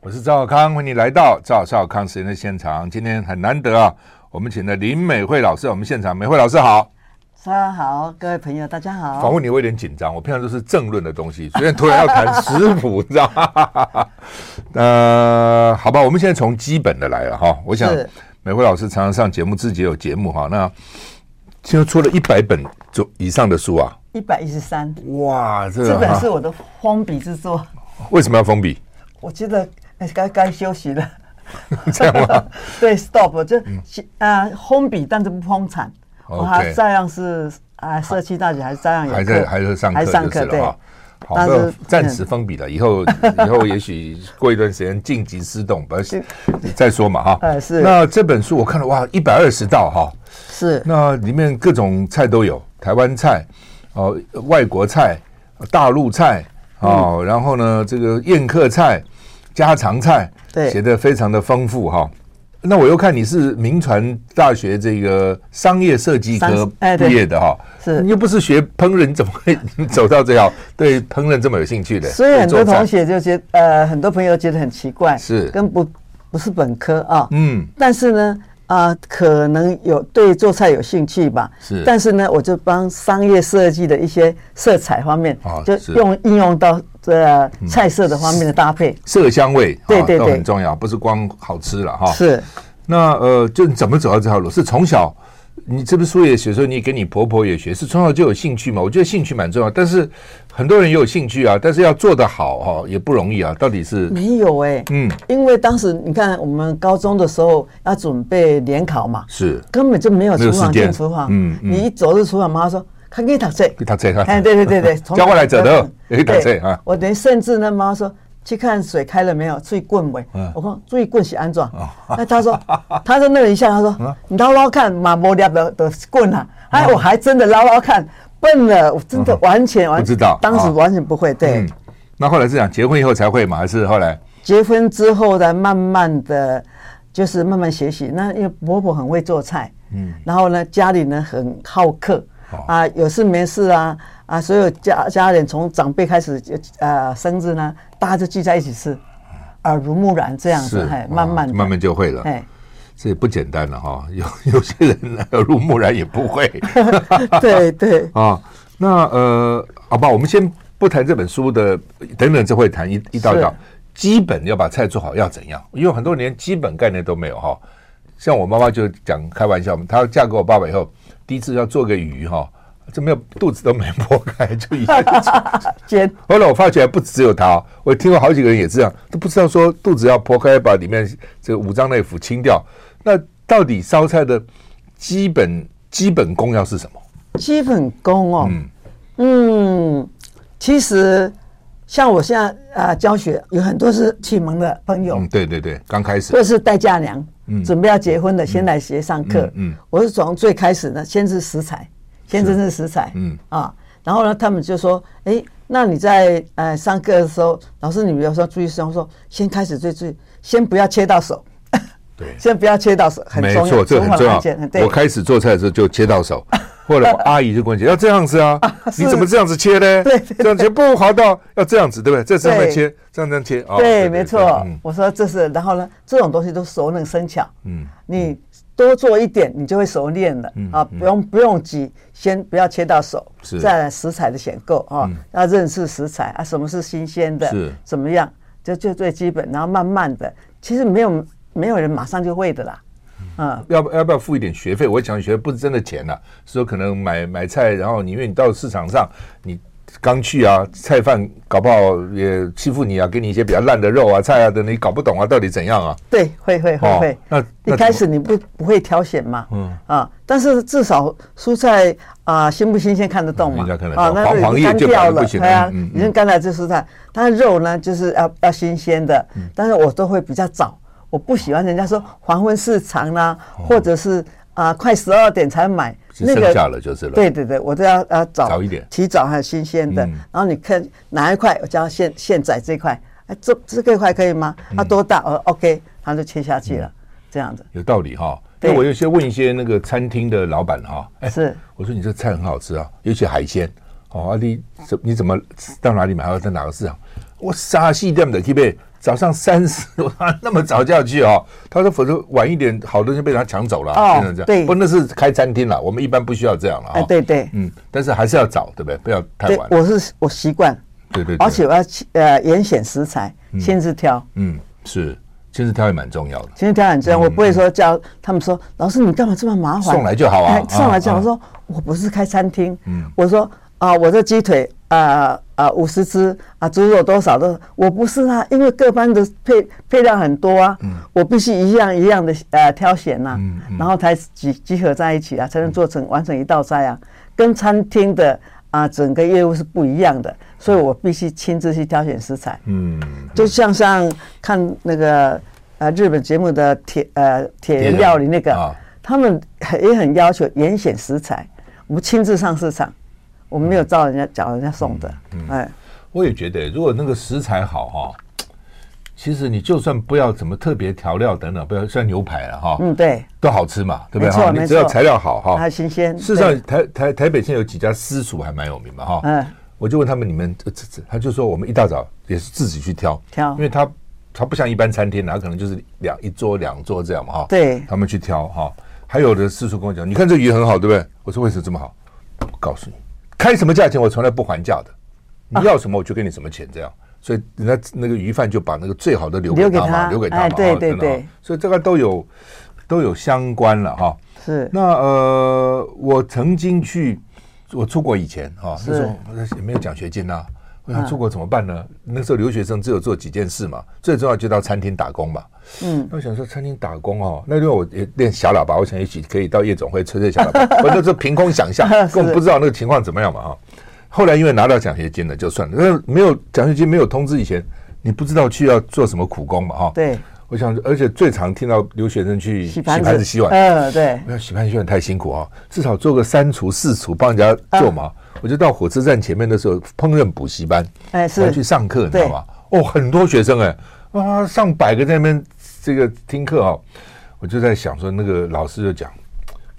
我是赵少康，欢迎你来到赵少康时间的现场。今天很难得啊，我们请的林美惠老师，我们现场，美惠老师好。大家好，各位朋友，大家好。访问你我有点紧张，我平常都是政论的东西，所以突然要谈食谱，你知道吗？呃，好吧，我们现在从基本的来了哈。我想美惠老师常常上节目，自己有节目哈。那现在出了一百本就以上的书啊，一百一十三。哇，这这本是我的封笔之作。为什么要封笔？我觉得。该该休息了，这样吗？对，stop，就啊，封笔，但是不封产。我还照样是啊，社区大学还是照样有，还在还是上课，还上课对。好，是暂时封笔了，以后以后也许过一段时间静极思动，不是再说嘛哈。哎，是。那这本书我看了哇，一百二十道哈，是。那里面各种菜都有，台湾菜哦，外国菜，大陆菜哦，然后呢，这个宴客菜。家常菜，对，写的非常的丰富哈。那我又看你是铭传大学这个商业设计科毕业的哈，是，你又不是学烹饪，怎么会走到这样对烹饪这么有兴趣的？所以很多同学就觉得，呃，很多朋友觉得很奇怪，是跟不不是本科啊，嗯，但是呢。啊、呃，可能有对做菜有兴趣吧，是。但是呢，我就帮商业设计的一些色彩方面，哦、就用应用到这菜色的方面的搭配，嗯、色香味，对对对，都很重要，不是光好吃了哈。是。那呃，就怎么走到这条路？是从小。你这本书也写说，你给你婆婆也学，是从小就有兴趣嘛？我觉得兴趣蛮重要，但是很多人也有兴趣啊，但是要做得好哈、哦、也不容易啊。到底是没有哎、欸，嗯，因为当时你看我们高中的时候要准备联考嘛，是根本就没有厨房进厨房，嗯，嗯，你一走入厨房，妈妈说看给你读书，给读书，哎，对对对对，教过来走的，给读书啊。我连甚至呢，妈妈说。去看水开了没有？注意棍没？我说注意棍是安装。那他说，他说那一下，他说你捞捞看，马摸掉的的棍啊！哎，我还真的捞捞看，笨了，我真的完全完不知道，当时完全不会。对，那后来是讲结婚以后才会嘛？还是后来结婚之后呢慢慢的就是慢慢学习。那因为婆婆很会做菜，嗯，然后呢，家里呢很好客啊，有事没事啊。啊，所有家家人从长辈开始，呃，生日呢，大家就聚在一起吃，耳濡目染这样子，哎，慢慢慢慢就会了，哎，这也不简单了哈。有 有些人耳濡目染也不会，对 对啊。那呃，好吧，我们先不谈这本书的，等等，就会谈一一道一道，基本要把菜做好要怎样？因为很多人连基本概念都没有哈。像我妈妈就讲开玩笑，她嫁给我爸爸以后，第一次要做个鱼哈。这没有肚子都没剥开 就已经 煎。后来我发觉不只有他，我听过好几个人也这样，都不知道说肚子要剖开，把里面这个五脏内腑清掉。那到底烧菜的基本基本功要是什么？基本功哦，嗯嗯，其实像我现在啊、呃、教学有很多是启蒙的朋友，嗯，对对对，刚开始或是待嫁娘，嗯，准备要结婚的，先来学上课，我是从最开始呢，先是食材。先认识食材，嗯。啊，然后呢，他们就说，哎，那你在呃上课的时候，老师你比如说注意事项，说先开始最最，先不要切到手，对，先不要切到手，很重要，没错，这很重要。我开始做菜的时候就切到手，后来阿姨就跟我讲，要这样子啊，你怎么这样子切呢？对，这样切不滑到，要这样子，对不对？这样切，这样这样切，对，没错。我说这是，然后呢，这种东西都熟能生巧，嗯，你。多做一点，你就会熟练了、嗯、啊！不用不用急，先不要切到手，再来食材的选购啊，嗯、要认识食材啊，什么是新鲜的，是怎么样，就就最基本，然后慢慢的，其实没有没有人马上就会的啦，嗯，嗯要不要不要付一点学费？我讲学费不是真的钱呐、啊，是说可能买买菜，然后你因为你到市场上，你刚去啊，菜贩搞不好也欺负你啊，给你一些比较烂的肉啊、菜啊等，你搞不懂啊，到底怎样啊？对，会会会会。那一开始你不不会挑选嘛？嗯啊，但是至少蔬菜啊新不新鲜看得动嘛？啊，那黄黄叶掉了，对啊，已经干了这蔬菜。但是肉呢，就是要要新鲜的。但是我都会比较早，我不喜欢人家说黄昏市场啦，或者是啊快十二点才买。那个剩下了就是了。对对对，我都要要早早一点，提早还有新鲜的。然后你看哪一块，我叫现现宰这块，哎，这这个块可以吗？它多大？我说 OK，他就切下去了，这样子。有道理哈。因为我有些问一些那个餐厅的老板哈，哎，是，我说你这菜很好吃啊，尤其海鲜。哦，阿弟怎你怎么到哪里买？要在哪个市场？我傻细点的，可不？早上三十，我那么早就要去哦。他说，否则晚一点，好多人被他抢走了。哦，变成这样。对，不，那是开餐厅了。我们一般不需要这样了。哎，对对，嗯，但是还是要早，对不对？不要太晚。我是我习惯。对对。而且我要呃严选食材，亲自挑。嗯，是亲自挑也蛮重要的。亲自挑很重要，我不会说叫他们说，老师你干嘛这么麻烦？送来就好啊。送来就好。我说我不是开餐厅。嗯。我说啊，我这鸡腿。啊啊，五十只啊，猪肉多少的？我不是啊，因为各班的配配料很多啊，嗯、我必须一样一样的呃挑选呐、啊，嗯嗯、然后才集集合在一起啊，才能做成完成一道菜啊。跟餐厅的啊整个业务是不一样的，所以我必须亲自去挑选食材。嗯，就像像看那个呃日本节目的铁呃铁人料理那个，啊、他们也很要求严选食材，我们亲自上市场。我们没有照人家叫人家送的，哎，我也觉得，如果那个食材好哈，其实你就算不要怎么特别调料等等，不要像牛排了哈，嗯，对，都好吃嘛，对不对？哈，你只要材料好哈，还新鲜。事实上，台台台北现在有几家私厨还蛮有名嘛，哈，嗯，我就问他们，你们这这，他就说我们一大早也是自己去挑挑，因为他他不像一般餐厅，哪可能就是两一桌两桌这样嘛，哈，对，他们去挑哈，还有的私厨跟我讲，你看这鱼很好，对不对？我说为什么这么好？我告诉你。开什么价钱，我从来不还价的。你要什么，我就给你什么钱，这样。所以人家那个鱼贩就把那个最好的留给他嘛，留给他嘛。对对对。所以这个都有都有相关了哈。是。那呃，我曾经去，我出国以前哈，那时候也没有奖学金呐。我想出国怎么办呢？那时候留学生只有做几件事嘛，最重要就到餐厅打工嘛。嗯。我想说餐厅打工哦，那时候我也练小喇叭，我想一起可以到夜总会吹吹小喇叭。我那时候凭空想象，根本不知道那个情况怎么样嘛哈。后来因为拿到奖学金了，就算了。那没有奖学金没有通知以前，你不知道去要做什么苦工嘛哈。对。我想，而且最常听到留学生去洗盘子、洗碗。嗯，对。不要洗盘子、洗碗太辛苦啊，至少做个三厨、四厨帮人家做嘛。我就到火车站前面的时候，烹饪补习班，哎，是去上课，你知道吗？哦，很多学生哎，啊，上百个在那边这个听课啊，我就在想说，那个老师就讲，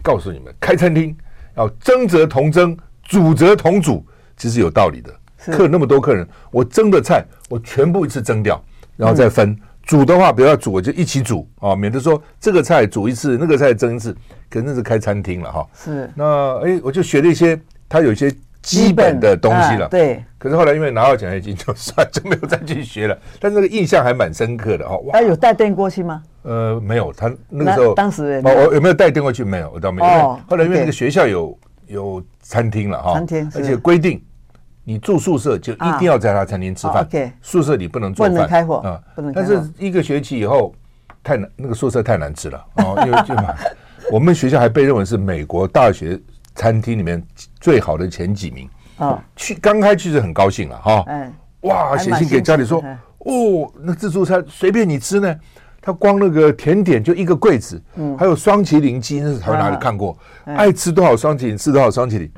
告诉你们，开餐厅要蒸则同蒸，煮则同煮，其实有道理的。客那么多客人，我蒸的菜我全部一次蒸掉，然后再分。煮的话，比如要煮，我就一起煮啊，免得说这个菜煮一次，那个菜蒸一次，可能是开餐厅了哈。是。那哎，我就学了一些，他有一些。基本的东西了，对。可是后来因为拿到奖学金，就算就没有再去学了。但那个印象还蛮深刻的哦。哇，有带电过去吗？呃，没有。他那个时候当时哦，我有没有带电过去？没有，我倒没有。后来因为那个学校有有餐厅了哈，餐厅，而且规定你住宿舍就一定要在他餐厅吃饭。OK，宿舍里不能做饭，不能开火啊，不能。但是一个学期以后太难，那个宿舍太难吃了哦，因为就我们学校还被认为是美国大学。餐厅里面最好的前几名啊，去刚开去是很高兴了哈，嗯，哇，写信给家里说，哦，那自助餐随便你吃呢，他光那个甜点就一个柜子，嗯，还有双麒麟鸡，那是台湾哪里看过？爱吃多少双麒麟，吃多少双麒麟，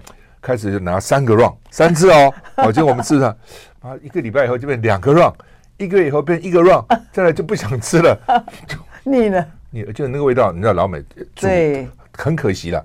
开始就拿三个 round，三次哦，哦，结果我们吃上啊，一个礼拜以后就变两个 round，一个月以后变一个 round，再来就不想吃了，腻了，腻，就那个味道，你知道老美对，很可惜了。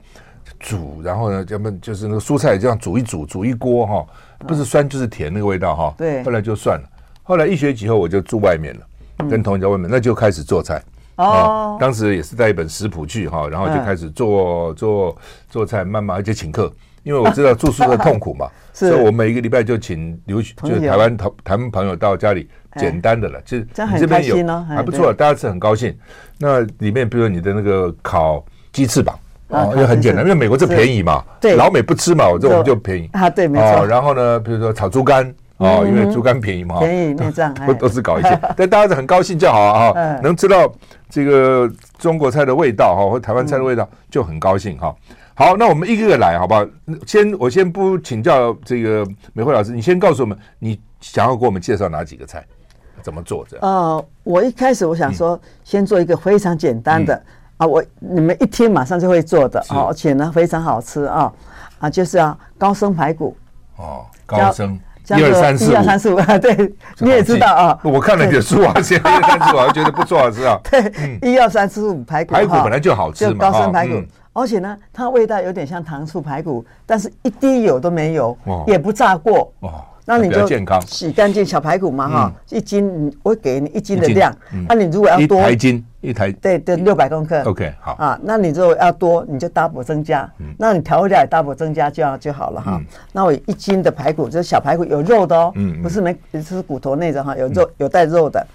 煮，然后呢，咱们就是那个蔬菜这样煮一煮，煮一锅哈，不是酸就是甜那个味道哈。对。后来就算了，后来一学期后我就住外面了，跟同学在外面，那就开始做菜。哦。当时也是带一本食谱去哈，然后就开始做做做菜，慢慢而且请客，因为我知道住宿的痛苦嘛，所以我每一个礼拜就请留学，就是台湾台台湾朋友到家里，简单的了，就是这边有还不错，大家是很高兴。那里面比如说你的那个烤鸡翅膀。哦，因为很简单，因为美国这便宜嘛，对，老美不吃嘛，我这我们就便宜。啊，对，没错。然后呢，比如说炒猪肝，哦，因为猪肝便宜嘛，便宜 内脏，都都是搞一些，但大家是很高兴就好啊，能吃到这个中国菜的味道哈，或台湾菜的味道就很高兴哈。好，那我们一个个来，好不好？先我先不请教这个美惠老师，你先告诉我们，你想要给我们介绍哪几个菜，怎么做这样？呃，我一开始我想说，先做一个非常简单的、嗯、啊，我你们一听马上就会做的，而且呢非常好吃啊啊，就是啊高升排骨。哦，高升一二三四五，一二三四五，对，你也知道啊，我看了你的书啊，现在 一二三四五，觉得不错，是啊？对，一二三四五排骨，排骨本来就好吃嘛，高升排骨。而且呢，它味道有点像糖醋排骨，但是一滴油都没有，也不炸过。哦，那你就洗干净小排骨嘛，哈，一斤我给你一斤的量。那你如果要多，一台斤一台，对对，六百公克。OK，好啊。那你如果要多，你就 double 增加。那你调味料也 double 增加就要就好了哈。那我一斤的排骨，就是小排骨有肉的哦，不是没，是骨头那种哈，有肉有带肉的。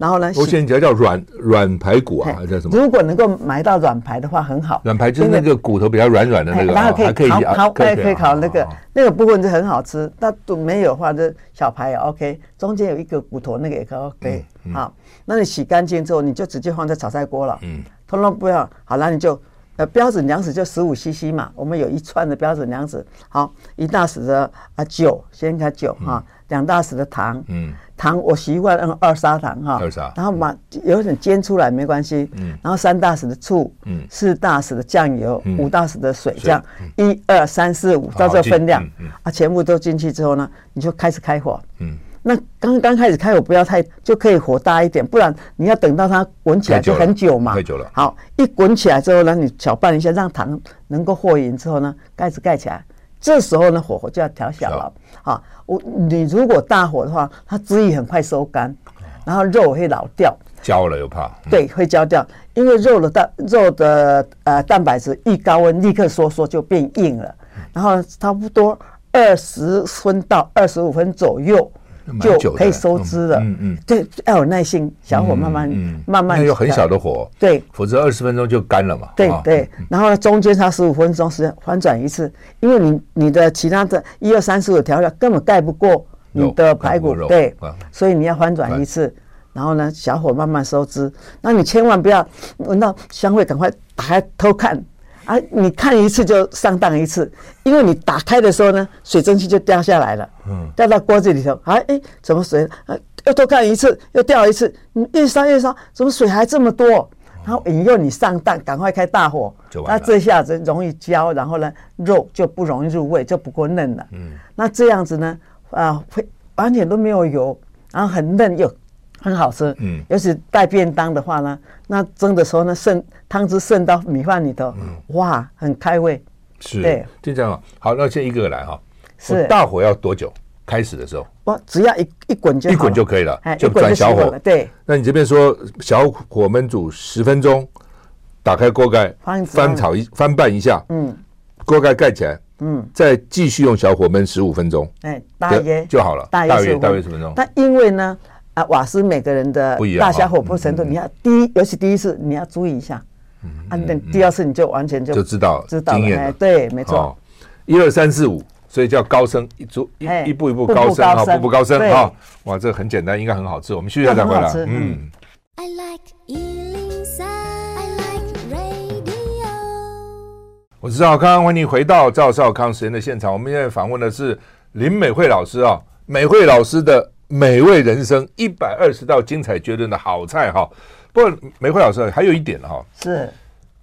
然后呢？我现在叫软软排骨啊，还是什么？如果能够买到软排的话，很好。软排就是那个骨头比较软软的那个，然后可以烤烤，可以可以烤那个那个部分就很好吃。那都没有的话，就小排也 OK。中间有一个骨头，那个也可以 OK。好，那你洗干净之后，你就直接放在炒菜锅了。嗯，通通不要。好，那你就呃标准粮食就十五 CC 嘛。我们有一串的标准粮食。好，一大匙的啊酒，先开酒哈，两大匙的糖。嗯。糖我习惯用二砂糖哈，二砂，然后把有点煎出来没关系，嗯，然后三大匙的醋，嗯，四大匙的酱油，五大匙的水，这样一二三四五到这个分量，啊，全部都进去之后呢，你就开始开火，嗯，那刚刚开始开火不要太，就可以火大一点，不然你要等到它滚起来就很久嘛，太久了。好，一滚起来之后呢，你搅拌一下，让糖能够和匀之后呢，盖子盖起来。这时候呢，火候就要调小了。好，我你如果大火的话，它汁液很快收干，然后肉会老掉，焦了又怕。对，会焦掉，因为肉的蛋肉的呃蛋白质一高温立刻收缩就变硬了，然后差不多二十分到二十五分左右。就可以收汁了，嗯嗯，对，要有耐心，小火慢慢慢慢，有很小的火，对，否则二十分钟就干了嘛。对对，然后呢，中间差十五分钟时间翻转一次，因为你你的其他的一二三四五调料根本盖不过你的排骨，对，所以你要翻转一次，然后呢，小火慢慢收汁，那你千万不要闻到香味，赶快打开偷看。啊！你看一次就上当一次，因为你打开的时候呢，水蒸气就掉下来了，嗯，掉到锅子里头。啊，哎，怎么水？啊，又多看一次，又掉一次。你越烧越烧，怎么水还这么多？然后引诱你上当，赶快开大火。那这下子容易焦，然后呢，肉就不容易入味，就不够嫩了。嗯，那这样子呢，啊，会完全都没有油，然后很嫩又。很好吃，嗯，尤其带便当的话呢，那蒸的时候呢，渗汤汁渗到米饭里头，嗯，哇，很开胃。是，对，就这样。好，那先一个个来哈。是。大火要多久？开始的时候？我只要一一滚就。一滚就可以了，就转小火。对。那你这边说小火焖煮十分钟，打开锅盖，翻翻炒一翻拌一下，嗯，锅盖盖起来，嗯，再继续用小火焖十五分钟，哎，大约就好了，大约大约十分钟。但因为呢。啊，瓦斯每个人的大小火不程度，你要第一，尤其第一次你要注意一下，啊，等第二次你就完全就就知道知道了，对，没错，一二三四五，所以叫高升，一逐一一步一步高升哈，步步高升哈，哇，这很简单，应该很好吃，我们继续再回来，嗯。我是赵少康，欢迎回到赵少康实验的现场，我们现在访问的是林美惠老师啊，美惠老师的。美味人生一百二十道精彩绝伦的好菜哈，不过梅惠老师还有一点哈，是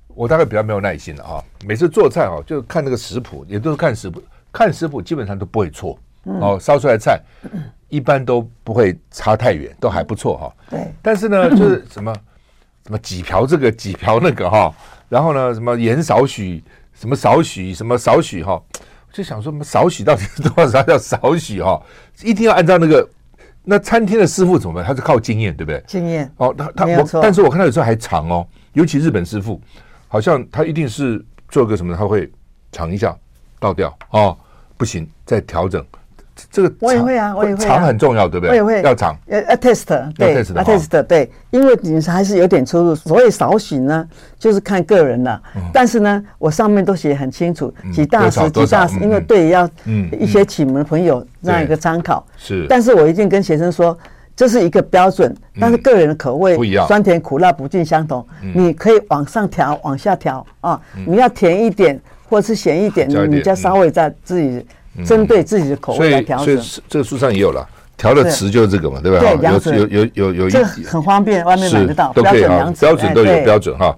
我大概比较没有耐心了哈。每次做菜哈，就看那个食谱，也都是看食谱，看食谱基本上都不会错哦，烧出来菜一般都不会差太远，都还不错哈。对，但是呢，就是什么什么几瓢这个几瓢那个哈，然后呢，什么盐少许，什么少许，什么少许哈，就想说什么少许到底是多少叫少许哈？一定要按照那个。那餐厅的师傅怎么办？他是靠经验，对不对？经验哦，他他我，但是我看他有时候还尝哦，尤其日本师傅，好像他一定是做个什么，他会尝一下，倒掉哦，不行，再调整，这个我也会啊，我也会。肠很重要，对不对？我也会要肠。要 test，对，test，对，因为你还是有点出入。所以少许呢，就是看个人了。但是呢，我上面都写很清楚，几大匙，几大匙，因为对要一些启蒙的朋友这样一个参考。是。但是我一定跟学生说，这是一个标准，但是个人的口味不一样，酸甜苦辣不尽相同。你可以往上调，往下调啊。你要甜一点，或者是咸一点，你再稍微再自己。针对自己的口味来调整，所以这个书上也有了，调的词就是这个嘛，对吧？对，有有有有有，这很方便，外面买得到，都可以啊，标准都有标准哈。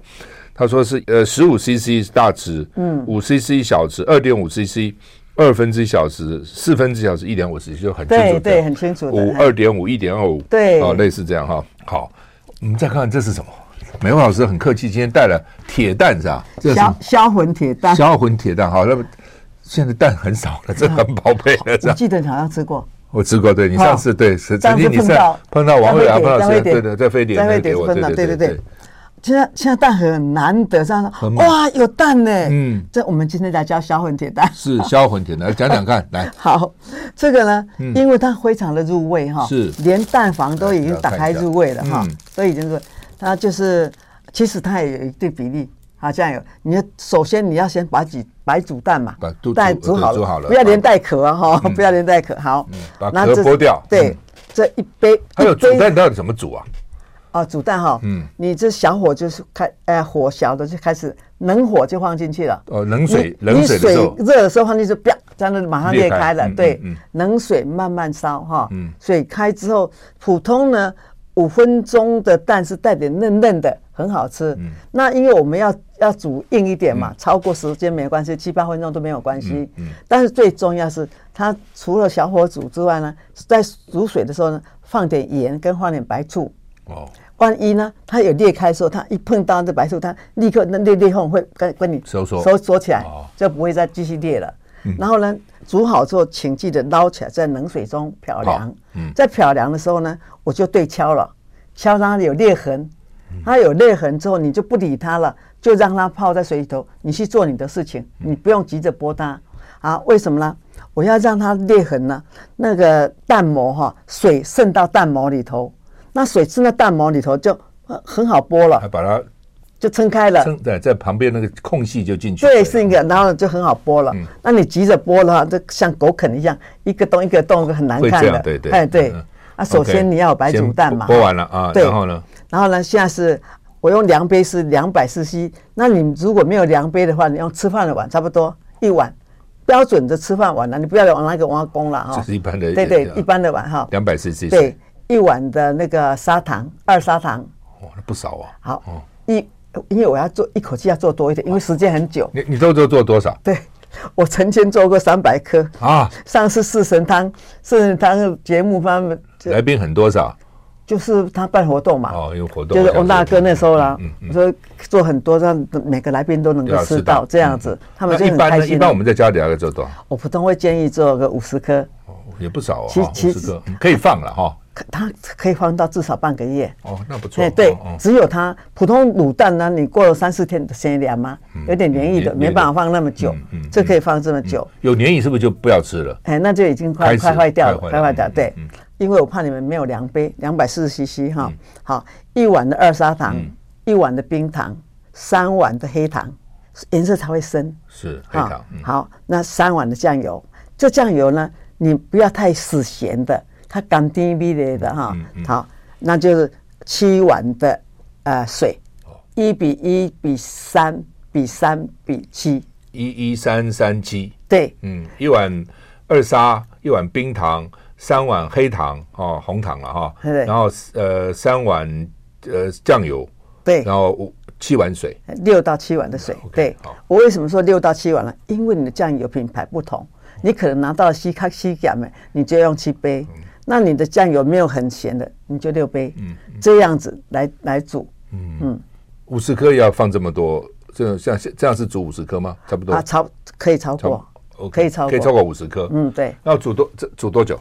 他说是呃十五 CC 大值，嗯，五 CC 小值，二点五 CC 二分之一小时，四分之一小时，一点五 CC 就很清楚，对对，很清楚。五二点五，一点二五，对，哦，类似这样哈。好，我们再看看这是什么？美文老师很客气，今天带了铁蛋是吧？销销魂铁蛋，销魂铁蛋，好，那么。现在蛋很少了，这很宝贝的。我记得你好像吃过，我吃过。对，你上次对是曾经你是碰到王慧啊，碰到谁？对对，在飞碟，在飞碟碰到。对对对。现在现在蛋很难得，上哇有蛋呢。嗯，这我们今天来教销魂铁蛋，是销魂铁蛋，讲讲看来。好，这个呢，因为它非常的入味哈，是连蛋黄都已经打开入味了哈，所以就是它就是其实它也有一定比例。好，这样有。你首先你要先把几白煮蛋嘛，把蛋煮好了，不要连带壳啊哈，不要连带壳。好，把壳剥掉。对，这一杯。还有煮蛋到底怎么煮啊？啊，煮蛋哈，嗯，你这小火就是开，哎，火小的就开始，冷火就放进去了。哦，冷水，冷水热的时候放进去，啪，这样子马上裂开了。对，冷水慢慢烧哈，水开之后，普通呢。五分钟的蛋是带点嫩嫩的，很好吃。嗯、那因为我们要要煮硬一点嘛，嗯、超过时间没关系，七八分钟都没有关系。但是最重要是它除了小火煮之外呢，在煮水的时候呢，放点盐跟放点白醋。哦，万一呢，它有裂开的时候，它一碰到这白醋，它立刻那裂裂缝会跟跟你收缩收缩起来，哦、就不会再继续裂了。嗯、然后呢，煮好之后，请记得捞起来，在冷水中漂凉。嗯、在漂凉的时候呢，我就对敲了，敲它有裂痕。它有裂痕之后，你就不理它了，就让它泡在水里头，你去做你的事情，你不用急着剥它。啊，为什么呢？我要让它裂痕呢？那个蛋膜哈，水渗到蛋膜里头，那水渗到蛋膜里头就很好剥了。还把它。就撑开了，在在旁边那个空隙就进去。对，是一个，然后就很好剥了。那你急着剥的话，就像狗啃一样，一个洞一个洞，很难看的。对对。哎，对。啊，首先你要有白煮蛋嘛。剥完了啊，然后呢？然后呢？现在是我用量杯是两百 CC。那你如果没有量杯的话，你用吃饭的碗，差不多一碗，标准的吃饭碗了。你不要往那个挖工了哈。这是一般的。对对，一般的碗哈。两百 CC。对，一碗的那个砂糖，二砂糖。哇，那不少啊。好，一。因为我要做一口气要做多一点，因为时间很久。你你都做做多少？对，我曾经做过三百颗啊。上次四神汤，四神汤节目方面来宾很多少？就是他办活动嘛。哦，有活动。就是翁大哥那时候啦，我说做很多，让每个来宾都能够吃到这样子，他们就很开心。一般我们在家里大概做多少？我普通会建议做个五十颗。哦，也不少哦，五十颗可以放了哈。它可以放到至少半个月哦，那不错。哎对，只有它普通卤蛋呢，你过了三四天先凉嘛？有点黏液的，没办法放那么久。嗯，这可以放这么久。有黏液是不是就不要吃了？哎，那就已经快快坏掉了，快坏掉。对，因为我怕你们没有量杯，两百四十 CC 哈。好，一碗的二砂糖，一碗的冰糖，三碗的黑糖，颜色才会深。是黑糖。好，那三碗的酱油，这酱油呢，你不要太死咸的。它甘甜味蕾的哈，好，那就是七碗的呃水，一比一比三比三比七，一一三三七，对，嗯，一碗二砂，一碗冰糖，三碗黑糖哦，红糖了哈，然后呃三碗呃酱油，对，然后五七碗水，六到七碗的水，对，我为什么说六到七碗呢？因为你的酱油品牌不同，你可能拿到西卡西甲美，你就用七杯。那你的酱油没有很咸的，你就六杯，嗯，这样子来来煮，嗯。嗯，五十克要放这么多，这像这样是煮五十颗吗？差不多。啊，超可以超过，可以超过，可以超过五十颗，嗯，对。要煮多这煮多久？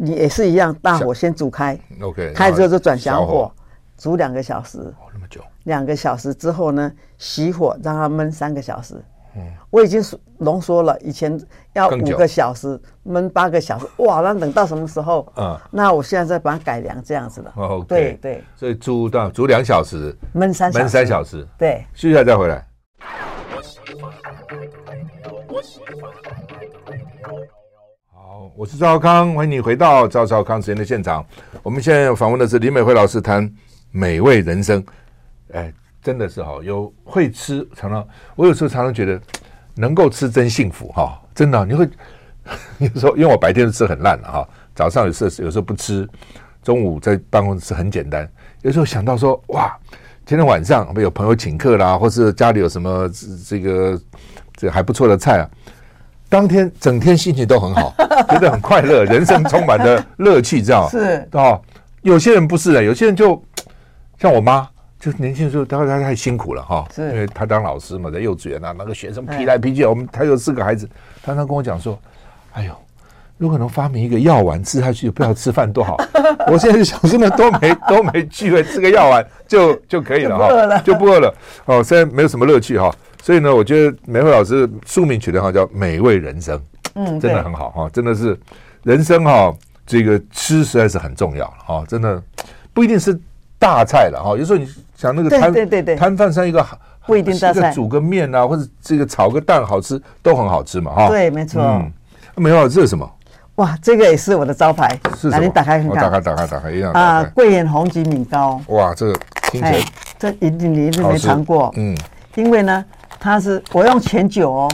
你也是一样，大火先煮开，OK，开之后就转小火，煮两个小时，哦，那么久，两个小时之后呢，熄火让它焖三个小时，我已经浓缩了，以前要五个小时焖八个小时，哇，那等到什么时候？嗯，那我现在再把它改良这样子的。哦，对对，所以煮到煮两小时，焖三焖三小时，对，休息一下再回来。好，我是赵康，欢迎你回到赵赵康时间的现场。我们现在访问的是林美惠老师，谈美味人生。哎，真的是哈，有会吃，常常我有时候常常觉得，能够吃真幸福哈，真的，你会 有时候因为我白天吃很烂了哈，早上有时候有时候不吃，中午在办公室很简单，有时候想到说哇，今天晚上有朋友请客啦，或是家里有什么这个这还不错的菜啊。当天整天心情都很好，觉得很快乐，人生充满了乐趣，这样。是。啊。有些人不是的，有些人就像我妈，就年轻的时候，她她太辛苦了哈，因为她当老师嘛，在幼稚园啊，那个学生批来批去，我们她有四个孩子，她常跟我讲说：“哎呦，如果能发明一个药丸吃下去，不要吃饭多好。”我现在就想，真的都没都没机会吃个药丸就就可以了哈，就不饿了哦。虽然没有什么乐趣哈。所以呢，我觉得美惠老师书名取得好，叫《美味人生》，嗯，真的很好哈，真的是人生哈，这个吃实在是很重要哈，真的不一定是大菜了哈，有时候你想那个摊对对对摊贩上一个不一定大菜，煮个面啊，或者这个炒个蛋好吃都很好吃嘛哈，对，没错。嗯，美惠老师这是什么？哇，这个也是我的招牌，是来？你打开看看，打开打开打开一样啊，桂圆红橘米糕。哇，这个听起来这一定你一定没尝过，嗯，因为呢。它是我用全酒哦，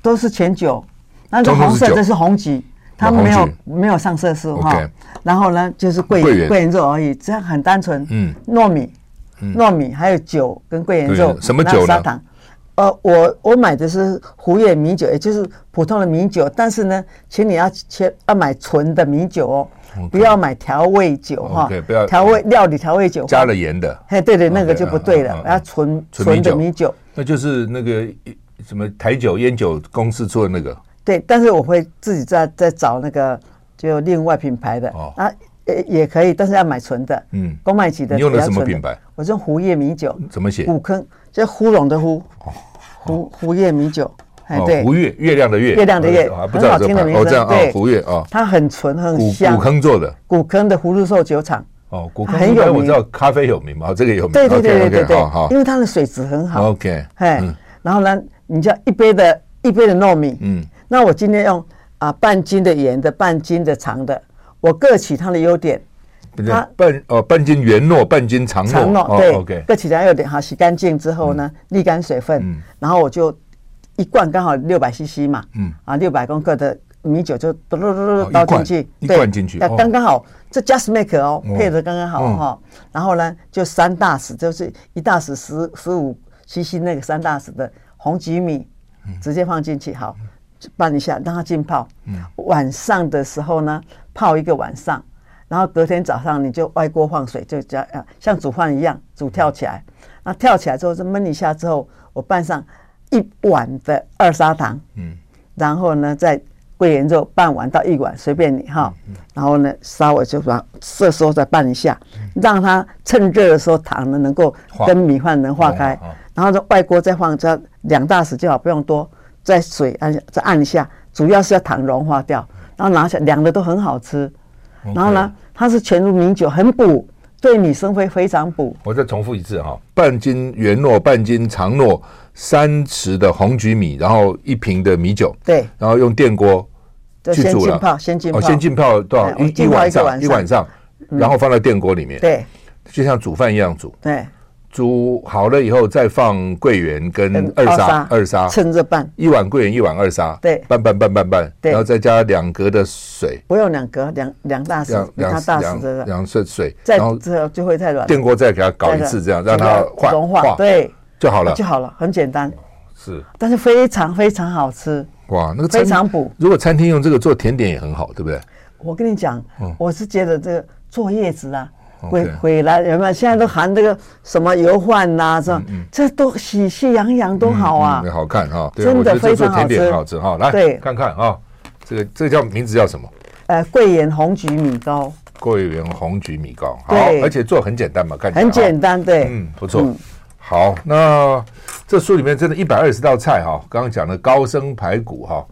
都是全酒，那个红色这是红橘，它没有没有上色素哈。然后呢，就是桂圆桂圆肉而已，这样很单纯。嗯，糯米，糯米还有酒跟桂圆肉，什么酒呢？砂糖。呃，我我买的是胡叶米酒，也就是普通的米酒，但是呢，请你要切要买纯的米酒哦，不要买调味酒哈。不要调味料理调味酒加了盐的。嘿，对对，那个就不对了，要纯纯的米酒。那就是那个什么台酒烟酒公司做的那个，对，但是我会自己再再找那个就另外品牌的哦，啊也也可以，但是要买纯的，嗯，公卖级的。你用的什么品牌？我用胡叶米酒。怎么写？古坑，就呼龙的呼，胡胡叶米酒，哎对，胡月月亮的月，月亮的月，很好听的名字，这样啊，胡月啊，它很纯很香。古坑做的，古坑的葫芦寿酒厂。哦，古坑很有名，我知道咖啡有名嘛，这个有名。对对对对对，因为它的水质很好。OK，哎。然后呢，你叫一杯的一杯的糯米，嗯，那我今天用啊半斤的圆的，半斤的长的，我各取它的优点。它半哦半斤圆糯，半斤长糯。长糯对。各取它优点，哈，洗干净之后呢，沥干水分，然后我就一罐刚好六百 CC 嘛，嗯，啊六百公克的米酒就嘟嘟嘟嘟倒进去，一罐进去，刚刚好，这 just make 哦，配的刚刚好哈。然后呢，就三大匙，就是一大匙十十五。CC 那个三大匙的红吉米，直接放进去，好拌一下，让它浸泡。晚上的时候呢，泡一个晚上，然后隔天早上你就外锅放水，就加啊，像煮饭一样煮跳起来。那跳起来之后，就焖一下之后，我拌上一碗的二砂糖，嗯，然后呢再。桂圆肉半碗到一碗，随便你哈。然后呢，稍微就把这时候再拌一下，让它趁热的时候糖呢能够跟米饭能化开。然后呢外锅再放这两大匙就好，不用多。再水按再按一下，主要是要糖融化掉。然后拿起来凉的都很好吃。然后呢，它是全入米酒，很补，对女生会非常补。我再重复一次哈，半斤圆糯，半斤长糯，三匙的红橘米，然后一瓶的米酒。对，然后用电锅。先浸泡，先浸泡，先浸泡多少？一一晚上，一晚上，然后放在电锅里面。对，就像煮饭一样煮。对，煮好了以后再放桂圆跟二砂，二沙趁热拌。一碗桂圆，一碗二沙。对，拌拌拌拌拌，然后再加两格的水。不用两格，两两大匙，两大匙的两匙水。然后之后就会太软。电锅再给它搞一次，这样让它化融化，对，就好了，就好了，很简单。是，但是非常非常好吃。哇，那个非常补。如果餐厅用这个做甜点也很好，对不对？我跟你讲，我是觉得这个坐月子啊，回回来有没有？现在都含这个什么油饭呐，这这都喜气洋洋都好啊，好看哈，真的非常好吃，好吃哈。来，看看啊，这个这个叫名字叫什么？呃，桂圆红橘米糕。桂圆红橘米糕，好，而且做很简单嘛，看起来很简单，对，嗯，不错。好，那这书里面真的一百二十道菜哈，刚刚讲的高升排骨哈，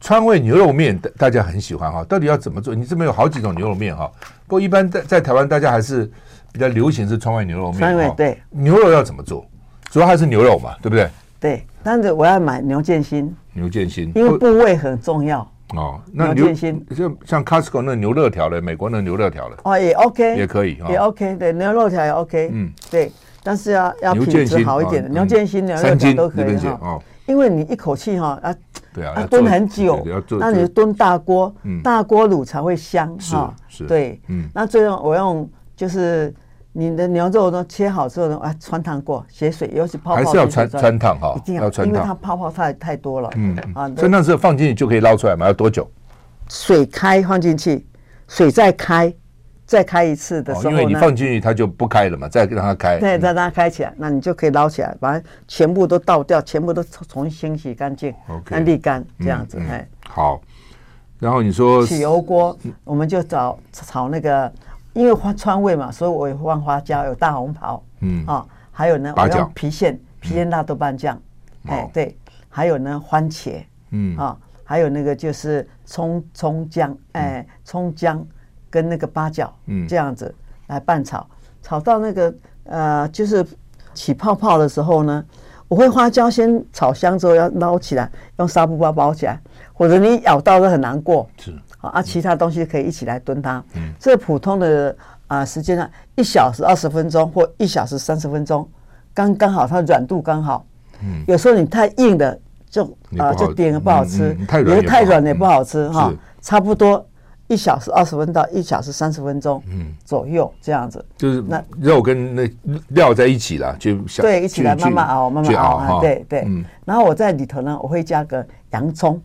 川味牛肉面大大家很喜欢哈，到底要怎么做？你这边有好几种牛肉面哈，不过一般在在台湾大家还是比较流行是川味牛肉面。川味对，牛肉要怎么做？主要还是牛肉嘛，对不对？对，但是我要买牛腱心。牛腱心，因为部位很重要。哦，那牛腱心就像 Costco 那牛肋条的，美国那牛肋条的哦，也 OK，也可以，也 OK，对，牛肉条也 OK，嗯，对。但是要要品质好一点的牛腱心、牛肉都可以哈，因为你一口气哈啊，对啊，要炖很久，那你就炖大锅，大锅卤才会香哈。对，嗯，那最后我用就是你的牛肉都切好之后呢，啊，穿烫过，血水，尤其泡泡还是要穿穿烫哈，一定要穿烫，因为它泡泡太太多了，嗯啊，汆烫之后放进去就可以捞出来嘛？要多久？水开放进去，水再开。再开一次的时候，因为你放进去它就不开了嘛，再让它开，对，再让它开起来，那你就可以捞起来，把它全部都倒掉，全部都重新清洗干净，那沥干这样子，哎，好。然后你说起油锅，我们就找炒那个，因为川味嘛，所以我有放花椒，有大红袍，嗯。啊，还有呢，我用郫县郫县大豆瓣酱，哎对，还有呢番茄，嗯。啊，还有那个就是葱葱姜，哎葱姜。跟那个八角，嗯，这样子来拌炒，炒到那个呃，就是起泡泡的时候呢，我会花椒先炒香之后要捞起来，用纱布包包起来，或者你咬到都很难过，是啊，其他东西可以一起来炖它。嗯，这普通的啊、呃、时间呢，一小时二十分钟或一小时三十分钟，刚刚好，它软度刚好。嗯，有时候你太硬的就啊、呃、就点了不好吃，嗯嗯、太软太软也不好吃哈，差不多。一小时二十分到一小时三十分钟，嗯，左右这样子，就是那肉跟那料在一起了，就对，一起来慢慢熬，慢慢熬，对对。然后我在里头呢，我会加个洋葱，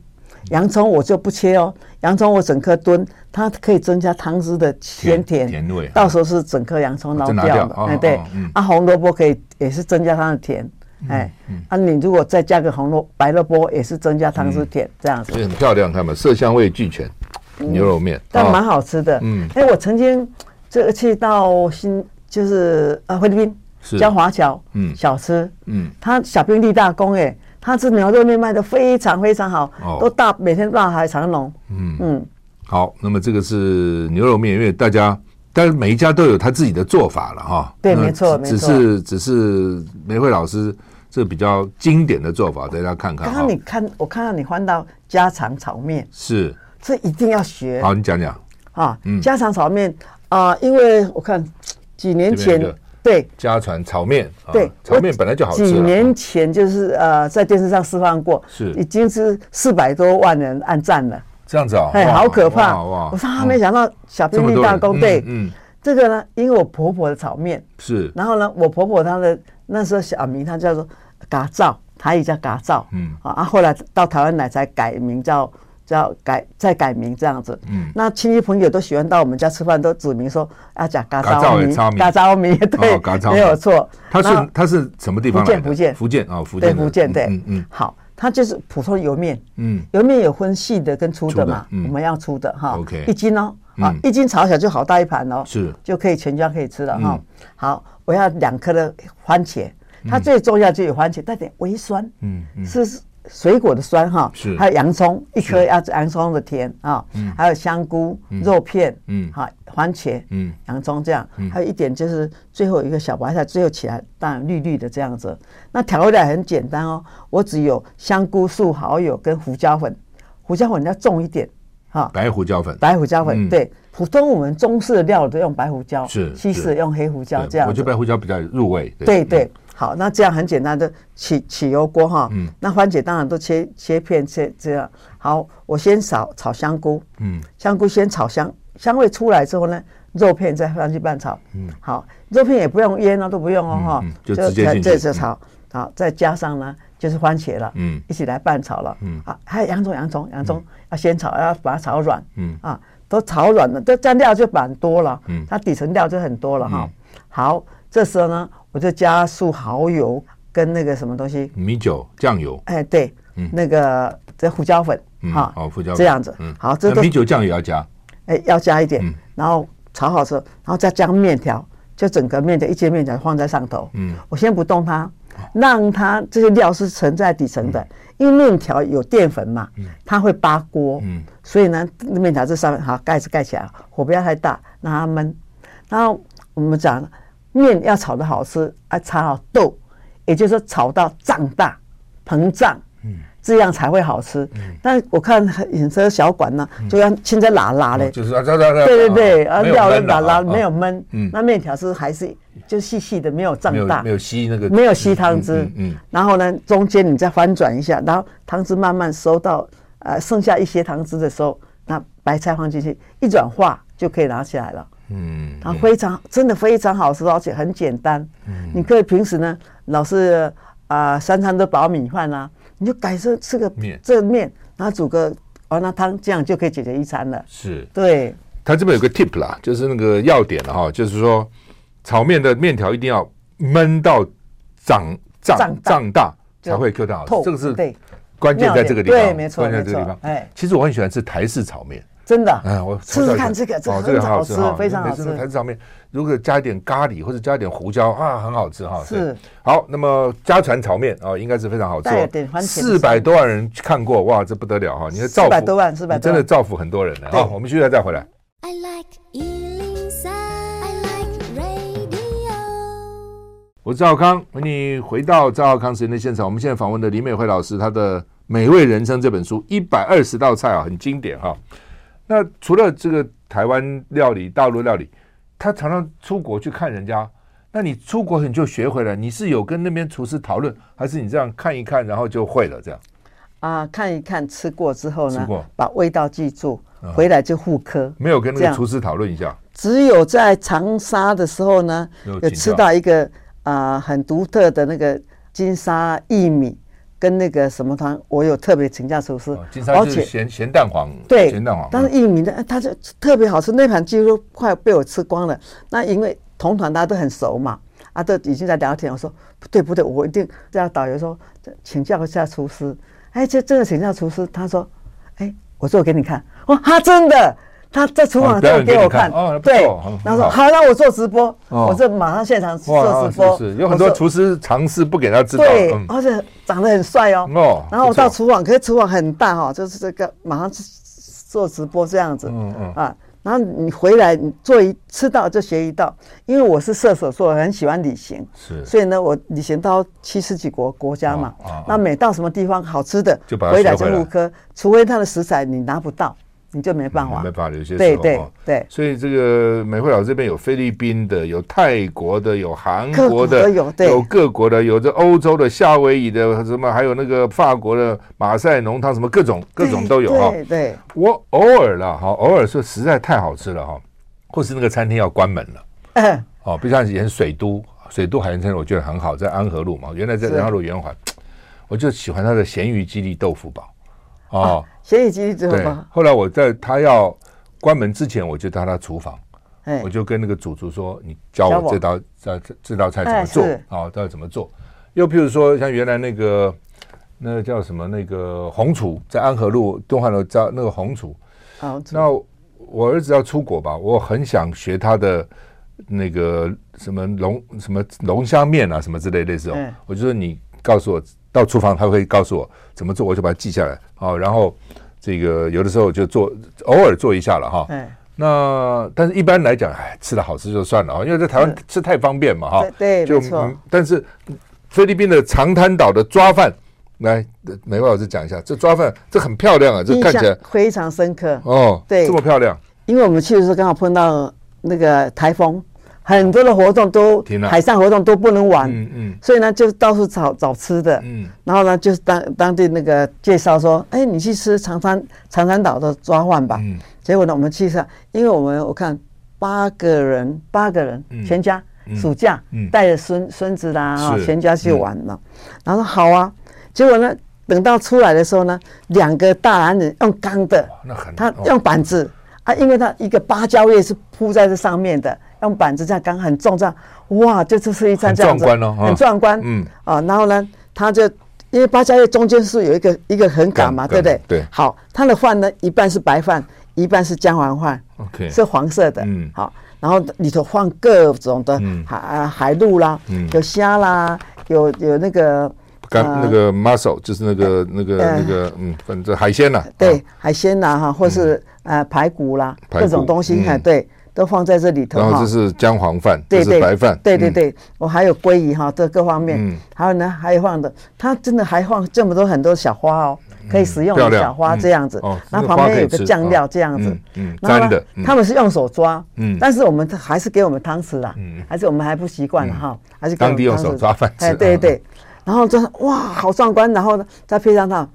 洋葱我就不切哦，洋葱我整颗炖，它可以增加汤汁的鲜甜甜味。到时候是整颗洋葱捞掉的，哎对。啊，红萝卜可以也是增加它的甜，哎，啊你如果再加个红萝白萝卜也是增加汤汁甜，这样子。所以很漂亮，看嘛，色香味俱全。牛肉面，但蛮好吃的。嗯，哎，我曾经这个去到新，就是啊菲律宾，叫华侨，嗯，小吃，嗯，他小兵立大功，哎，他这牛肉面卖的非常非常好，都大每天大排长龙。嗯嗯，好，那么这个是牛肉面，因为大家，但是每一家都有他自己的做法了哈。对，没错，没错。只是只是梅慧老师这比较经典的做法，大家看看。刚刚你看，我看到你翻到家常炒面是。这一定要学。好，你讲讲啊。嗯，家常炒面啊，因为我看几年前对家传炒面，对炒面本来就好吃。几年前就是呃，在电视上示范过，是已经是四百多万人按赞了。这样子啊？哎，好可怕！我说他没想到小兵立大功。对，嗯，这个呢，因为我婆婆的炒面是，然后呢，我婆婆她的那时候小名她叫做嘎造，台语叫嘎造，嗯啊，后来到台湾来才改名叫。要改再改名这样子，嗯，那亲戚朋友都喜欢到我们家吃饭，都指明说要讲嘎造米，嘎造米，对，没有错。他是他是什么地方？福建，福建，福建啊，福建，对，福建，对，嗯嗯。好，它就是普通油面，嗯，油面有分细的跟粗的嘛，我们要粗的哈，OK，一斤哦，啊，一斤炒起来就好大一盘哦，是，就可以全家可以吃了哈。好，我要两颗的番茄，它最重要就有番茄带点微酸，嗯嗯，是。水果的酸哈，是。还有洋葱一颗，要洋葱的甜啊，还有香菇、肉片，嗯，好，番茄，嗯，洋葱这样，还有一点就是最后一个小白菜，最后起来当然绿绿的这样子。那调味料很简单哦，我只有香菇素、蚝油跟胡椒粉，胡椒粉要重一点，哈，白胡椒粉，白胡椒粉，对，普通我们中式的料都用白胡椒，是西式用黑胡椒这样，我觉得白胡椒比较入味，对。对。好，那这样很简单的起起油锅哈，嗯，那番茄当然都切切片切这样。好，我先炒炒香菇，嗯，香菇先炒香，香味出来之后呢，肉片再放去拌炒，嗯，好，肉片也不用腌啊，都不用哦哈，就直接这这炒，好，再加上呢就是番茄了，嗯，一起来拌炒了，嗯，啊，还有洋葱，洋葱，洋葱要先炒，要把它炒软，嗯，啊，都炒软了，这蘸料就蛮多了，嗯，它底层料就很多了哈，好，这时候呢。我就加素蚝油跟那个什么东西，米酒、酱油。哎，对，嗯，那个这胡椒粉，哈，好，胡椒粉这样子，嗯，好，这米酒酱也要加，哎，要加一点，然后炒好之后，然后再加面条，就整个面条一截面条放在上头，嗯，我先不动它，让它这些料是沉在底层的，嗯、因为面条有淀粉嘛，它会扒锅，嗯，所以呢，面条这上面好盖子盖起来，火不要太大，让它焖。然后我们讲面要炒的好吃，啊炒好豆，也就是说炒到胀大、膨胀。嗯这样才会好吃。但我看有些小馆呢，就要现在拉拉嘞，就是啊，对对对，啊，料的拉拉没有焖，那面条是还是就细细的，没有胀大，没有吸那个，没有吸汤汁。嗯，然后呢，中间你再翻转一下，然后汤汁慢慢收到呃剩下一些汤汁的时候，那白菜放进去一转化就可以拿起来了。嗯，它非常真的非常好吃，而且很简单。嗯，你可以平时呢老是啊三餐都煲米饭啊。你就改成吃个面，这个面，然后煮个完了汤，这样就可以解决一餐了。是，对。他这边有个 tip 啦，就是那个要点了哈，就是说炒面的面条一定要焖到长胀胀大才会 Q 到好吃。这个是关键在这个地方，对，没错，关键在这个地方。哎，其实我很喜欢吃台式炒面。真的，嗯，我试试看这个，这个很好吃，非常好吃。台式炒面如果加一点咖喱或者加一点胡椒啊，很好吃哈。是，好，那么家传炒面啊，应该是非常好吃。四百多万人看过，哇，这不得了哈！你的造福，四百多万，四百，真的造福很多人呢。好，我们现在再回来。I like 103, I like radio。我是赵少康，欢迎你回到赵少康时间的现场。我们现在访问的李美惠老师，她的《美味人生》这本书，一百二十道菜啊，很经典哈。那除了这个台湾料理、大陆料理，他常常出国去看人家。那你出国你就学回来，你是有跟那边厨师讨论，还是你这样看一看，然后就会了这样？啊，看一看，吃过之后呢，把味道记住，回来就复刻。没有跟那个厨师讨论一下？只有在长沙的时候呢，有吃到一个啊很独特的那个金沙薏米。跟那个什么汤，我有特别请教厨师，而且咸咸蛋黄，对，咸蛋黄。但是薏米的，他就特别好吃，那盘几乎快被我吃光了。那因为同团大家都很熟嘛，啊，都已经在聊天。我说不对不对，我一定叫导游说请教一下厨师。哎，这真的请教厨师，他说，哎，我做给你看。哇，他真的。他在厨房做给我看，对，然后说好，那我做直播，我这马上现场做直播。是有很多厨师尝试不给他知道，对，而且长得很帅哦。哦，然后我到厨房，可是厨房很大哈，就是这个马上做直播这样子，嗯嗯。啊，然后你回来你做一吃到就学一道，因为我是射手座，很喜欢旅行，是，所以呢我旅行到七十几国国家嘛，那每到什么地方好吃的，就回来。就复刻，除非他的食材你拿不到。你就没办法，没办法，有些时候，对对对，所以这个美惠老师这边有菲律宾的，有泰国的，有韩国的，有有各国的，有这欧洲的夏威夷的什么，还有那个法国的马赛浓汤，什么各种各种都有哈。对对，我偶尔了哈，偶尔说实在太好吃了哈，或是那个餐厅要关门了，嗯，哦，比如像以前水都水都海鲜餐厅，我觉得很好，在安和路嘛，原来在安和路圆环，我就喜欢它的咸鱼鸡粒豆腐堡。哦，咸鱼鸡之后对，后来我在他要关门之前，我就到他厨房，我就跟那个主厨说：“你教我这道这这道菜怎么做？啊，到底怎么做？”又譬如说，像原来那个那个叫什么那个红厨，在安和路东汉楼叫那个红厨。那我儿子要出国吧，我很想学他的那个什么龙什么龙虾面啊，什么之类类似哦。我就说你告诉我。到厨房，他会告诉我怎么做，我就把它记下来。好，然后这个有的时候就做，偶尔做一下了哈。嗯。那但是一般来讲，哎，吃的好吃就算了啊，因为在台湾吃太方便嘛哈。对，就没错。但是菲律宾的长滩岛的抓饭，来，美国老师讲一下，这抓饭这很漂亮啊，这看起来非常深刻哦。对，这么漂亮。因为我们去的时候刚好碰到那个台风。很多的活动都海上活动都不能玩，嗯嗯，所以呢就到处找找吃的，嗯，然后呢就是当当地那个介绍说，哎，你去吃长山长山岛的抓饭吧，嗯，结果呢我们去上，因为我们我看八个人八个人全家暑假带着孙孙子啦啊全家去玩了，然后说好啊，结果呢等到出来的时候呢，两个大男人用钢的，他用板子。啊，因为他一个芭蕉叶是铺在这上面的。用板子这样刚很重这样，哇，就这是一餐这样子，很壮观哦，很壮观。嗯啊，然后呢，他就因为芭蕉叶中间是有一个一个横杆嘛，对不对？对。好，他的饭呢，一半是白饭，一半是姜黄饭，OK，是黄色的。嗯。好，然后里头放各种的海海陆啦，有虾啦，有有那个干那个 mussel 就是那个那个那个嗯，反正海鲜呐，对，海鲜呐哈，或是呃排骨啦，各种东西哈，对，都放在这里头。然后这是姜黄饭，这是白饭，对对对，我还有鲑鱼哈，这各方面，还有呢，还有放的，它真的还放这么多很多小花哦。可以食用的小花这样子，然后旁边有个酱料这样子，嗯，沾的。他们是用手抓，嗯，但是我们还是给我们汤匙啦，嗯，还是我们还不习惯哈，还是当地用手抓饭吃。哎，对对，然后就哇，好壮观，然后呢，再配上它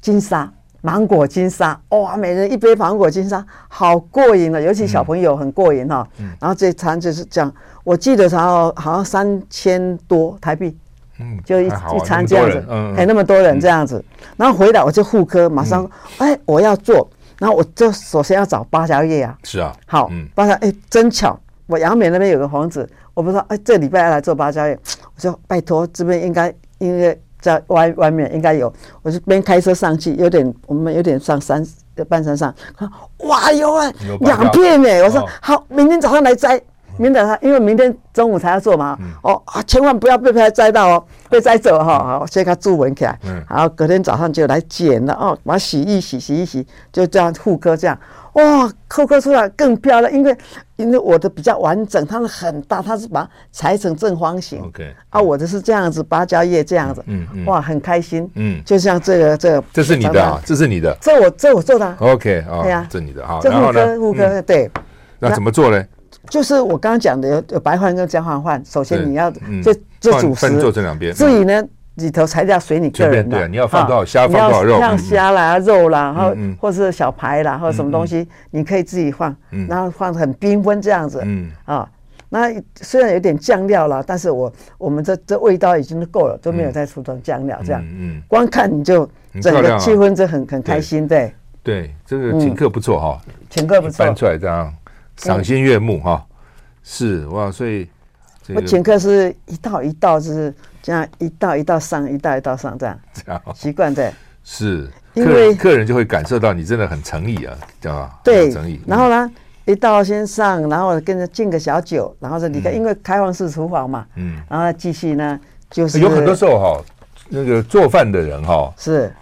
金沙芒果金沙，哇，每人一杯芒果金沙，好过瘾了，尤其小朋友很过瘾哈。然后这餐就是这样，我记得然后好像三千多台币。嗯，就一一餐这样子，哎，那么多人这样子，然后回来我就妇科，马上，哎，我要做，然后我就首先要找芭蕉叶啊，是啊，好，芭蕉，哎，真巧，我杨美那边有个房子，我不知道，哎，这礼拜要来做芭蕉叶，我说拜托，这边应该应该在外外面应该有，我就边开车上去，有点我们有点上山半山上，看，哇，有啊，两片呢，我说好，明天早上来摘。明天他，因为明天中午才要做嘛，哦啊，千万不要被他摘到哦，被摘走哈，好，先给他注文起来，然后隔天早上就来剪了哦，把它洗一洗，洗一洗，就这样复刻这样，哇，扣扣出来更漂亮，因为因为我的比较完整，它是很大，它是把它裁成正方形，OK，啊，我的是这样子，芭蕉叶这样子，嗯嗯，哇，很开心，嗯，就像这个这个，这是你的啊，这是你的，这我这我做的，OK，啊，对呀，这你的啊，这复刻复刻对，那怎么做呢？就是我刚刚讲的有有白饭跟姜黄饭，首先你要这这主食，做这两边。至于呢里头材料随你个人的，对，你要放多少虾，放多少肉，像虾啦、肉啦，然后或是小排啦，或者什么东西，你可以自己放，然后放得很缤纷这样子，嗯。啊，那虽然有点酱料啦，但是我我们这这味道已经够了，都没有再出这种酱料这样，嗯，光看你就整个气氛就很很开心，对，对，这个请客不错哈，请客不错，搬出来这样。赏心悦目哈，是哇，所以我请客是一道一道，就是这样一道一道上，一道一道上这样，这样习惯的。是，因为客人就会感受到你真的很诚意啊，知道吧？对，诚意。然后呢，一道先上，然后跟着敬个小酒，然后再离开，因为开放式厨房嘛，嗯，然后继续呢，就是有很多时候哈，那个做饭的人哈是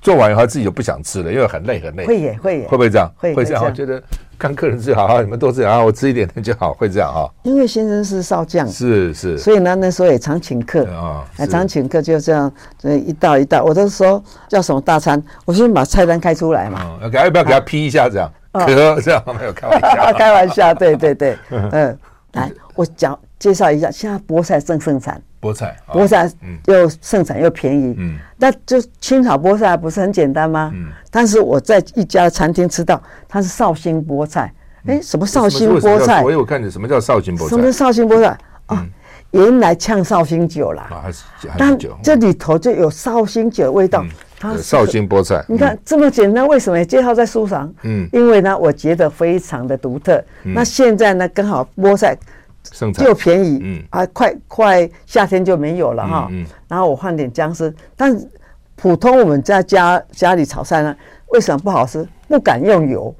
做完以后自己就不想吃了，因为很累很累，会也会也会不会这样？会会这样，我觉得。看客人最好，你们多吃点啊，我吃一点点就好，会这样啊。因为先生是少将，是是，所以呢那时候也常请客。啊，常请客就这样，这一道一道，我都说叫什么大餐，我先把菜单开出来嘛，要要不要给他批一下这样？可这样没有开玩笑，开玩笑，对对对，嗯，来我讲介绍一下，现在菠菜正盛产。菠菜，菠菜又盛产又便宜，嗯，那就清炒菠菜不是很简单吗？嗯，但是我在一家餐厅吃到，它是绍兴菠菜，哎，什么绍兴菠菜？我有看见什么叫绍兴菠菜？什么绍兴菠菜？啊，原来呛绍兴酒啦，啊，还是但这里头就有绍兴酒的味道。它绍兴菠菜，你看这么简单，为什么介绍在书上？嗯，因为呢，我觉得非常的独特。那现在呢，刚好菠菜。又便宜，嗯啊，快快夏天就没有了哈。嗯，然后我换点姜丝，但普通我们在家家里炒菜呢，为什么不好吃？不敢用油，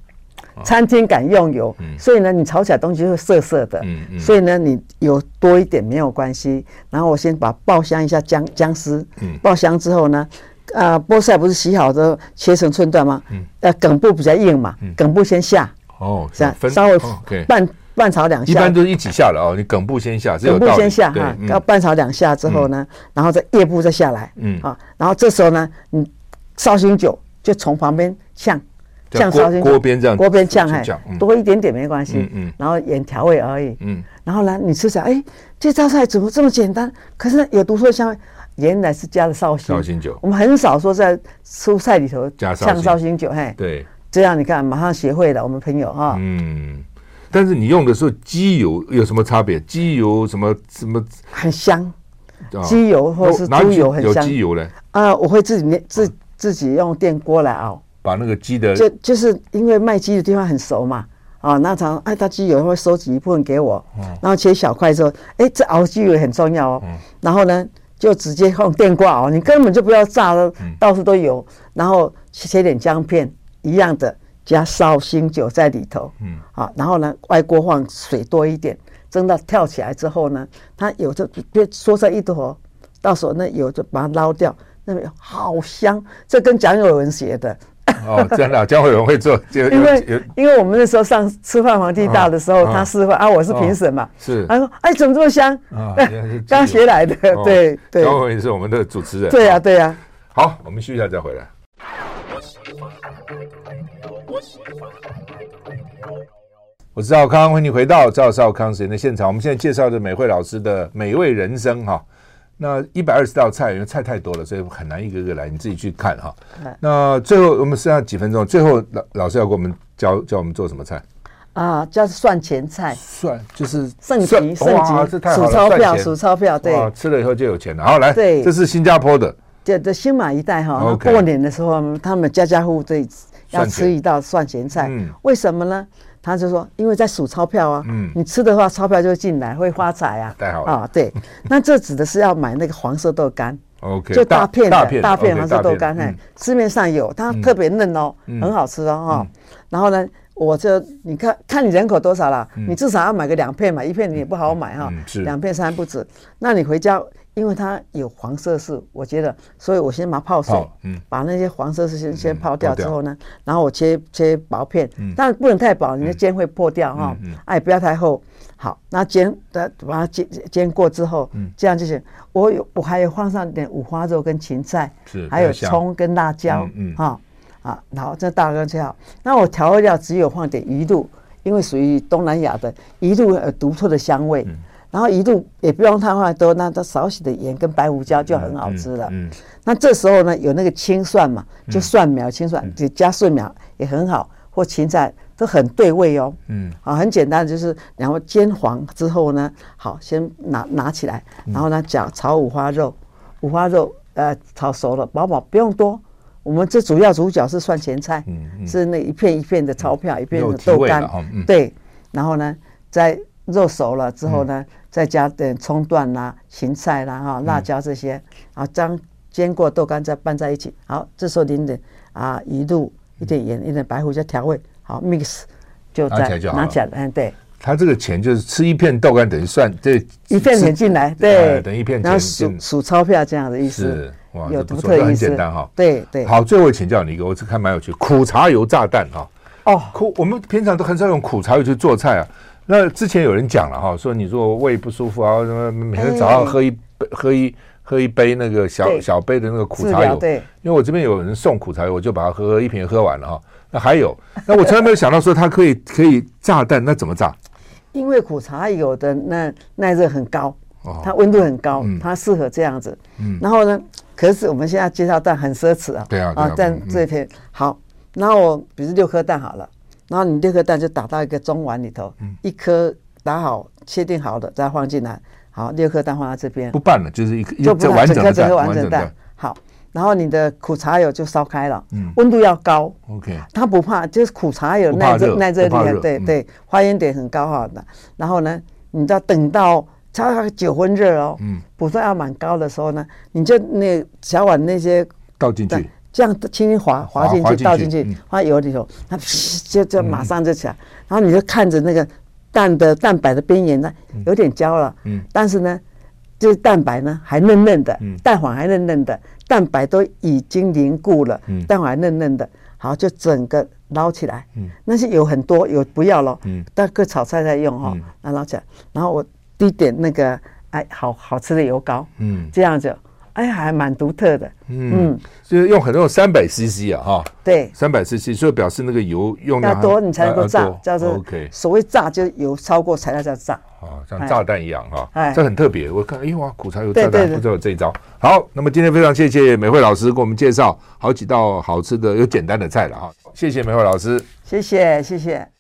餐厅敢用油，所以呢，你炒起来东西会涩涩的。嗯，所以呢，你油多一点没有关系。然后我先把爆香一下姜姜丝，嗯，爆香之后呢，啊，菠菜不是洗好的切成寸段吗？嗯，呃，梗部比较硬嘛，梗部先下。哦，这样稍微拌。拌炒两下，一般都是一起下的哦。你梗部先下，梗部先下哈，要拌炒两下之后呢，然后再叶部再下来，嗯。啊，然后这时候呢，你绍兴酒就从旁边呛，呛绍兴锅边这样，锅边呛哎，多一点点没关系，嗯，然后盐调味而已，嗯，然后呢，你吃起来，哎，这道菜怎么这么简单？可是呢，有独特香味，原来是加了绍兴。绍兴酒。我们很少说在蔬菜里头加呛绍兴酒，嘿，对，这样你看马上学会了，我们朋友哈，嗯。但是你用的时候，鸡油有什么差别？鸡油什么什么？很香，鸡油或是猪油很香。有鸡油嘞？啊，我会自己自自己用电锅来熬，把那个鸡的就就是因为卖鸡的地方很熟嘛，啊，那常哎，他鸡油会收集一部分给我，然后切小块之后，哎，这熬鸡油很重要哦。然后呢，就直接放电挂哦，你根本就不要炸了，到处都有。然后切点姜片，一样的。加绍兴酒在里头，嗯，啊，然后呢，外锅放水多一点，蒸到跳起来之后呢，它有就别缩成一坨，到时候那油就把它捞掉，那边好香，这跟蒋友文学的。哦，真的，蒋友文会做，就因为因为我们那时候上吃饭皇帝大的时候，他示范啊，我是评审嘛，是，他说，哎，怎么这么香？啊，刚学来的，对 对。蒋友文也是我们的主持人。对呀对呀。好，我们休息一下再回来。我是赵康，欢迎你回到赵少康时间的现场。我们现在介绍的美慧老师的美味人生哈，那一百二十道菜，因为菜太多了，所以很难一个个来，你自己去看哈。那最后我们剩下几分钟，最后老老师要给我们教教我们做什么菜啊？叫蒜前菜，蒜就是盛极盛极，数钞票数钞票，对，吃了以后就有钱了。好，来，对，这是新加坡的，这这新马一带哈，过年的时候他们家家户户都要吃一道蒜前菜，为什么呢？他就说，因为在数钞票啊，嗯，你吃的话，钞票就会进来，会发财啊。太好了啊，对。那这指的是要买那个黄色豆干，OK，就大片的大片黄色豆干，哎，市面上有，它特别嫩哦，很好吃哦，哈。然后呢，我就你看看你人口多少了，你至少要买个两片嘛，一片你也不好买哈，两片三不止。那你回家。因为它有黄色素，我觉得，所以我先把它泡水，嗯，把那些黄色素先先泡掉之后呢，然后我切切薄片，但不能太薄，你的煎会破掉哈，哎，不要太厚。好，那煎的把它煎煎过之后，这样就行。我有我还有放上点五花肉跟芹菜，是，还有葱跟辣椒，嗯，哈，啊，然后这大概切好。那我调味料只有放点鱼露，因为属于东南亚的鱼露有独特的香味。然后一度也不用太放多，那它少许的盐跟白胡椒就很好吃了。嗯，嗯，那这时候呢，有那个青蒜嘛，就蒜苗、青蒜，就加蒜苗也很好，或芹菜都很对味哦。嗯，啊，很简单，就是然后煎黄之后呢，好，先拿拿起来，然后呢，讲炒五花肉，五花肉呃炒熟了，饱饱不用多。我们这主要主角是蒜前菜，嗯，是那一片一片的钞票，一片的豆干，对，然后呢，再。肉熟了之后呢，再加点葱段啦、芹菜啦、哈辣椒这些，然后将煎过豆干再拌在一起。好，这时候淋点啊鱼露，一点盐，一点白胡椒调味。好，mix 就在拿起来，嗯，对。他这个钱就是吃一片豆干等于算这一片钱进来，对，等于一片钱。然后数数钞票这样的意思，是哇，有独特意思，很简单哈。对对。好，最后请教你一个，我只看蛮有趣，苦茶油炸弹哈。哦，苦，我们平常都很少用苦茶油去做菜啊。那之前有人讲了哈，说你说胃不舒服啊，什么每天早上喝一杯喝一喝一杯那个小小杯的那个苦茶油，对，因为我这边有人送苦茶油，我就把它喝一瓶喝完了哈。那还有，那我从来没有想到说它可以可以炸蛋，那怎么炸？因为苦茶油的那耐热很高，它温度很高，它适合这样子。嗯，然后呢，可是我们现在介绍蛋很奢侈啊。对啊，啊，蛋这一片好，那我比如六颗蛋好了。然后你六颗蛋就打到一个中碗里头，一颗打好切定好的再放进来，好，六颗蛋放在这边，不拌了，就是一颗就不完整的整个完整蛋。好，然后你的苦茶油就烧开了，温度要高，OK，它不怕，就是苦茶油耐热耐热力，对对，发烟点很高哈的。然后呢，你要等到它九分热哦，嗯，不算要蛮高的时候呢，你就那小碗那些倒进去。这样轻轻滑滑进去，倒进去，放油里头，它就就马上就起来。然后你就看着那个蛋的蛋白的边缘呢，有点焦了，嗯，但是呢，这蛋白呢还嫩嫩的，蛋黄还嫩嫩的，蛋白都已经凝固了，蛋黄还嫩嫩的，好，就整个捞起来，嗯，那些油很多，有不要了，嗯，大个炒菜在用哈，那捞起来，然后我滴点那个哎，好好吃的油膏，嗯，这样子。哎，还蛮独特的，嗯，就是用很多三百 CC 啊，哈，对，三百 CC，所以表示那个油用的多，你才能够炸，叫做 OK。所谓炸，就油超过材料叫炸，啊，像炸弹一样哈，哎，这很特别。我看，哎哇，苦茶油炸弹，不知道有这一招。好，那么今天非常谢谢美惠老师给我们介绍好几道好吃的又简单的菜了哈，谢谢美惠老师，谢谢谢谢。